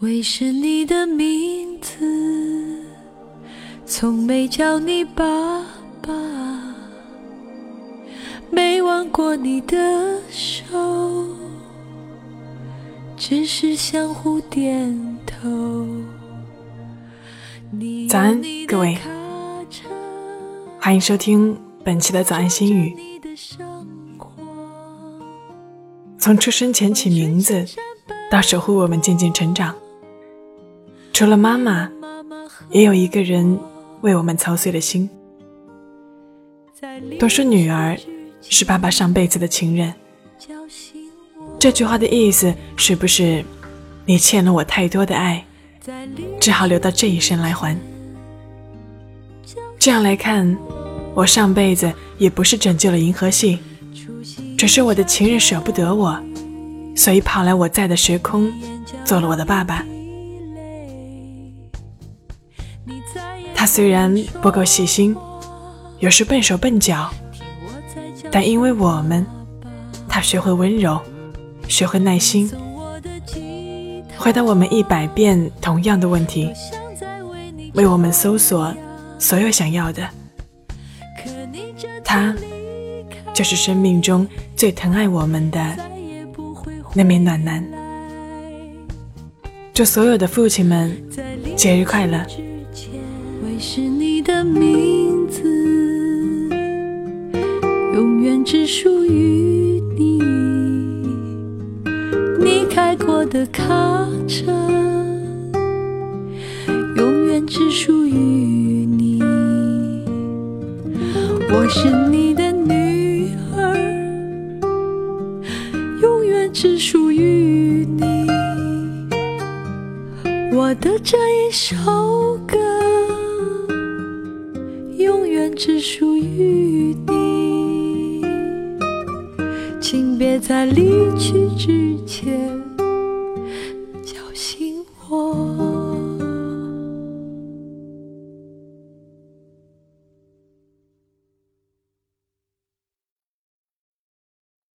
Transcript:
为是你的名字，从没叫你爸爸，没挽过你的手，只是相互点头。早安，各位，欢迎收听本期的早安心语。从出生前起名字，到守护我们渐渐成长。除了妈妈，也有一个人为我们操碎了心。都说女儿是爸爸上辈子的情人，这句话的意思是不是你欠了我太多的爱，只好留到这一生来还？这样来看，我上辈子也不是拯救了银河系，只是我的情人舍不得我，所以跑来我在的时空，做了我的爸爸。他虽然不够细心，有时笨手笨脚，但因为我们，他学会温柔，学会耐心，回答我们一百遍同样的问题，为我们搜索所有想要的。他就是生命中最疼爱我们的那名暖男。祝所有的父亲们节日快乐！是你的名字，永远只属于你。你开过的卡车，永远只属于你。我是你的女儿，永远只属于你。我的这一首只属于你，请别在离去之前。